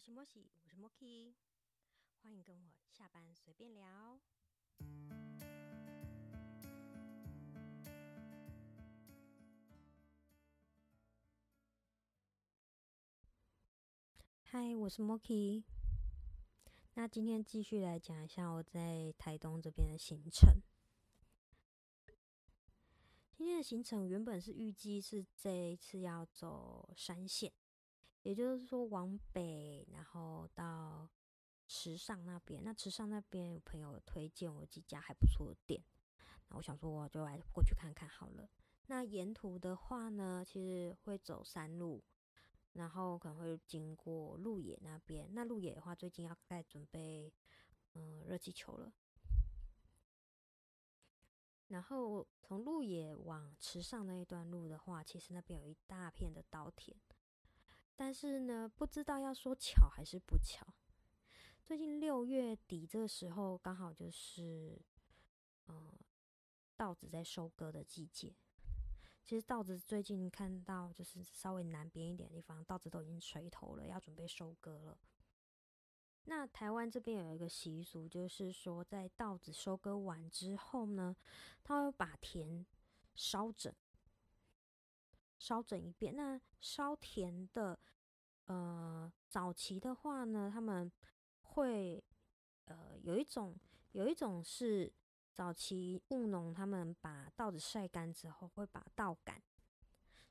我是莫西，我是莫 key，欢迎跟我下班随便聊。嗨，我是莫 key。那今天继续来讲一下我在台东这边的行程。今天的行程原本是预计是这一次要走山线，也就是说往北，然后到池上那边。那池上那边有朋友推荐我几家还不错的店，那我想说我就来过去看看好了。那沿途的话呢，其实会走山路，然后可能会经过鹿野那边。那鹿野的话，最近要在准备嗯热气球了。然后从鹿野往池上那一段路的话，其实那边有一大片的稻田，但是呢，不知道要说巧还是不巧。最近六月底这个时候，刚好就是嗯稻子在收割的季节。其实稻子最近看到就是稍微南边一点的地方，稻子都已经垂头了，要准备收割了。那台湾这边有一个习俗，就是说在稻子收割完之后呢，他会把田烧整，烧整一遍。那烧田的，呃，早期的话呢，他们会，呃，有一种，有一种是早期务农，他们把稻子晒干之后，会把稻杆，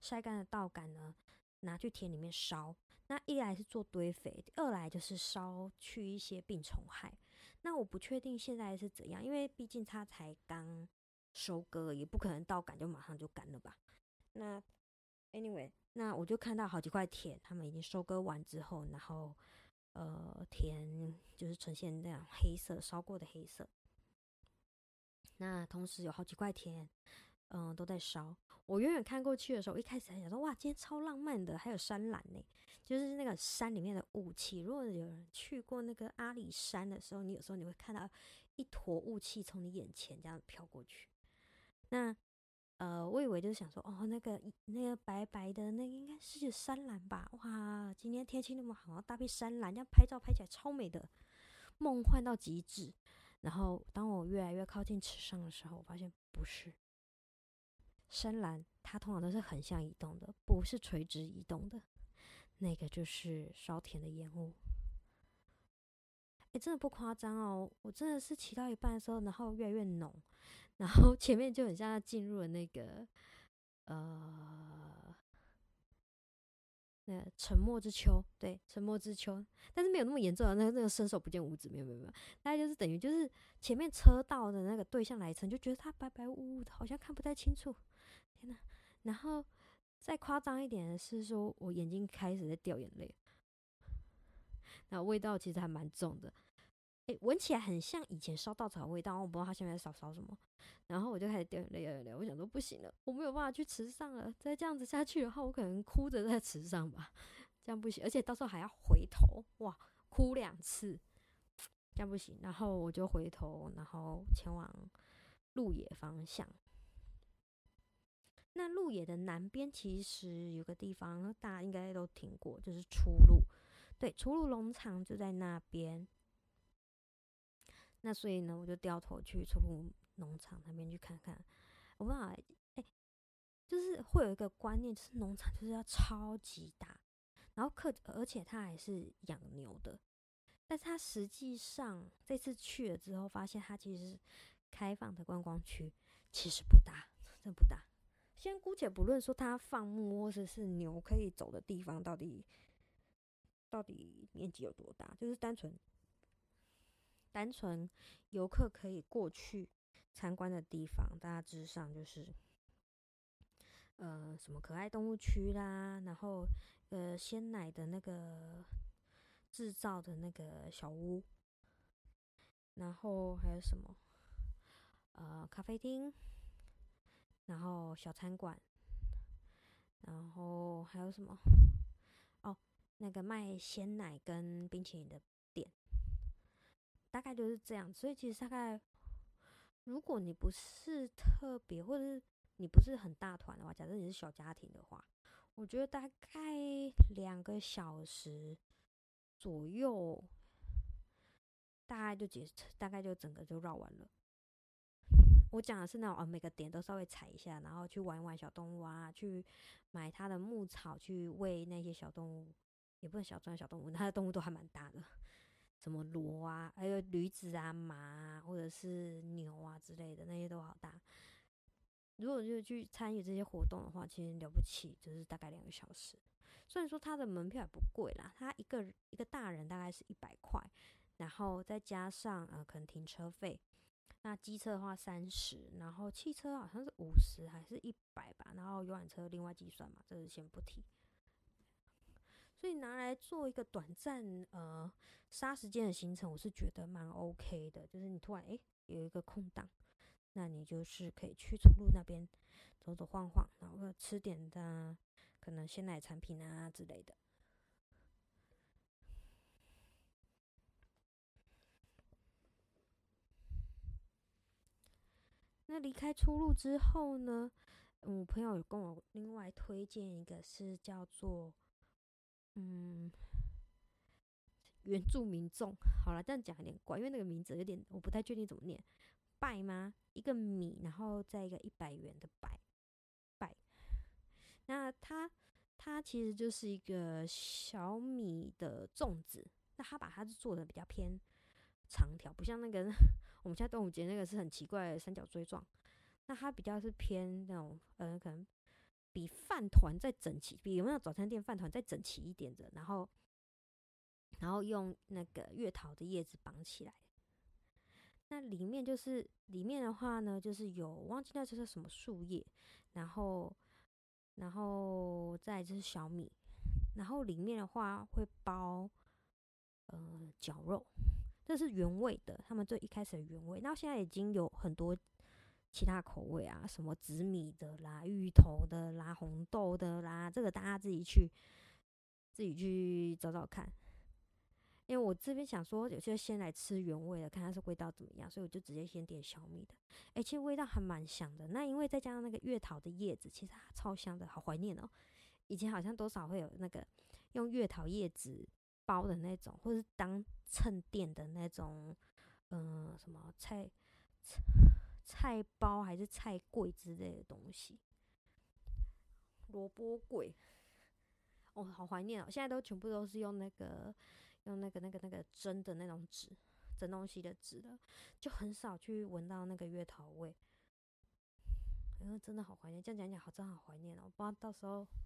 晒干的稻杆呢，拿去田里面烧。那一来是做堆肥，二来就是烧去一些病虫害。那我不确定现在是怎样，因为毕竟它才刚收割，也不可能稻杆就马上就干了吧。那 anyway，那我就看到好几块田，他们已经收割完之后，然后呃田就是呈现那样黑色烧过的黑色。那同时有好几块田。嗯，都在烧。我远远看过去的时候，一开始还想说，哇，今天超浪漫的，还有山岚呢，就是那个山里面的雾气。如果有人去过那个阿里山的时候，你有时候你会看到一坨雾气从你眼前这样飘过去。那呃，我以为就是想说，哦，那个那个白白的，那应该是山岚吧？哇，今天天气那么好，搭配山岚，这样拍照拍起来超美的，梦幻到极致。然后当我越来越靠近池上的时候，我发现不是。深蓝，它通常都是横向移动的，不是垂直移动的。那个就是烧田的烟雾。真的不夸张哦，我真的是骑到一半的时候，然后越来越浓，然后前面就很像进入了那个呃，那沉默之秋，对，沉默之秋，但是没有那么严重啊。那个那个伸手不见五指，没有没有没有，大概就是等于就是前面车道的那个对向来车，就觉得它白白雾雾的，好像看不太清楚。天呐，然后再夸张一点的是，说我眼睛开始在掉眼泪，那味道其实还蛮重的，诶，闻起来很像以前烧稻草的味道，我不知道他现在在烧烧什么，然后我就开始掉眼泪，掉泪，我想说不行了，我没有办法去池上了，再这样子下去的话，我可能哭着在池上吧，这样不行，而且到时候还要回头，哇，哭两次，这样不行，然后我就回头，然后前往鹿野方向。那鹿野的南边其实有个地方，大家应该都听过，就是出路。对，出路农场就在那边。那所以呢，我就掉头去出路农场那边去看看。我不知道，哎，就是会有一个观念，就是农场就是要超级大，然后客，而且他还是养牛的。但是他实际上这次去了之后，发现它其实开放的观光区其实不大，真不大。先姑且不论说它放牧或者是牛可以走的地方到底到底面积有多大，就是单纯单纯游客可以过去参观的地方，大致上就是呃什么可爱动物区啦，然后呃鲜奶的那个制造的那个小屋，然后还有什么呃咖啡厅。然后小餐馆，然后还有什么？哦，那个卖鲜奶跟冰淇淋的，大概就是这样。所以其实大概，如果你不是特别，或者是你不是很大团的话，假设你是小家庭的话，我觉得大概两个小时左右，大概就结，大概就整个就绕完了。我讲的是那种，啊，每个点都稍微踩一下，然后去玩一玩小动物啊，去买它的牧草去喂那些小动物，也不能小装小动物，它的动物都还蛮大的，什么骡啊，还有驴子啊、马啊，或者是牛啊之类的，那些都好大。如果就去参与这些活动的话，其实了不起，就是大概两个小时。虽然说它的门票也不贵啦，它一个一个大人大概是一百块，然后再加上呃可能停车费。那机车的话三十，然后汽车好像是五十还是一百吧，然后游览车另外计算嘛，这个先不提。拿来做一个短暂呃杀时间的行程，我是觉得蛮 OK 的。就是你突然诶有一个空档，那你就是可以去出路那边走走晃晃，然后吃点的可能鲜奶产品啊之类的。那离开出路之后呢？我朋友有跟我另外推荐一个，是叫做嗯原住民众。好了，这样讲有点怪，因为那个名字有点我不太确定怎么念。拜吗？一个米，然后再一个一百元的拜拜。那它它其实就是一个小米的粽子，那它把它做的比较偏长条，不像那个。我们家端午节那个是很奇怪的三角锥状，那它比较是偏那种，呃，可能比饭团再整齐，比有没有早餐店饭团再整齐一点的，然后，然后用那个月桃的叶子绑起来。那里面就是里面的话呢，就是有忘记那这是什么树叶，然后，然后再就是小米，然后里面的话会包呃绞肉。这是原味的，他们最一开始的原味，那现在已经有很多其他口味啊，什么紫米的啦、芋头的啦、红豆的啦，这个大家自己去自己去找找看。因为我这边想说，有些先来吃原味的，看它是味道怎么样，所以我就直接先点小米的。哎，其实味道还蛮香的。那因为再加上那个月桃的叶子，其实它超香的，好怀念哦。以前好像多少会有那个用月桃叶子。包的那种，或是当衬垫的那种，嗯，什么菜 菜包还是菜柜之类的东西，萝卜柜，哦，好怀念哦！现在都全部都是用那个用那个那个那个蒸的那种纸蒸东西的纸了，就很少去闻到那个月桃味。因为真的好怀念，这样讲讲好，真好怀念哦！不知道到时候。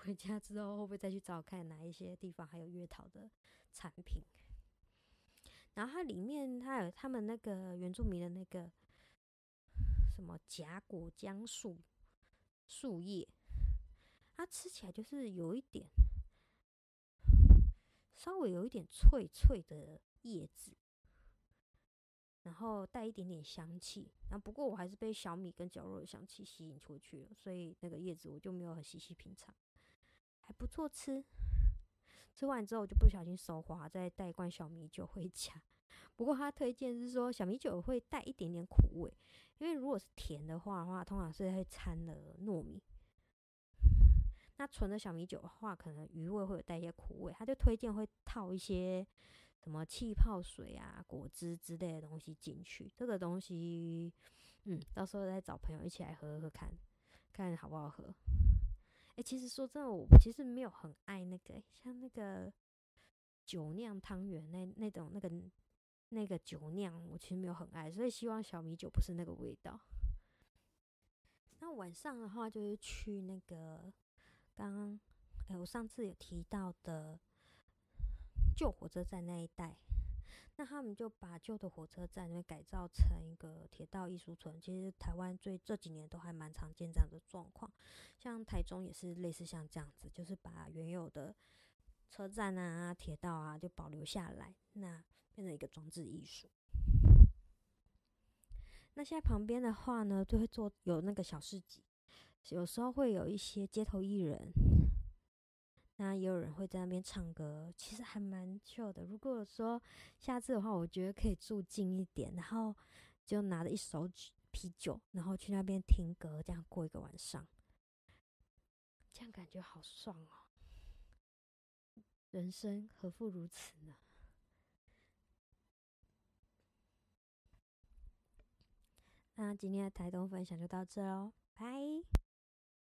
回家之后会不会再去找看哪一些地方还有月桃的产品？然后它里面它有他们那个原住民的那个什么夹果浆树树叶，它吃起来就是有一点稍微有一点脆脆的叶子，然后带一点点香气。然后不过我还是被小米跟绞肉的香气吸引出去了，所以那个叶子我就没有很细细品尝。还不错吃，吃完之后我就不小心手滑，再带一罐小米酒回家。不过他推荐是说小米酒会带一点点苦味，因为如果是甜的话的话，通常是会掺了糯米。那纯的小米酒的话，可能余味会有带一些苦味，他就推荐会套一些什么气泡水啊、果汁之类的东西进去。这个东西，嗯，到时候再找朋友一起来喝喝看，看好不好喝。哎，其实说真的，我其实没有很爱那个，像那个酒酿汤圆那那种那个那个酒酿，我其实没有很爱，所以希望小米酒不是那个味道。那晚上的话，就是去那个刚刚哎，我上次有提到的旧火车站那一带。那他们就把旧的火车站那边改造成一个铁道艺术村。其实台湾最这几年都还蛮常见这样的状况，像台中也是类似像这样子，就是把原有的车站啊、铁道啊就保留下来，那变成一个装置艺术。那现在旁边的话呢，就会做有那个小市集，有时候会有一些街头艺人。那也有人会在那边唱歌，其实还蛮秀的。如果说下次的话，我觉得可以住近一点，然后就拿着一手啤酒，然后去那边听歌，这样过一个晚上，这样感觉好爽哦。人生何负如此呢？那今天的台东分享就到这喽，拜。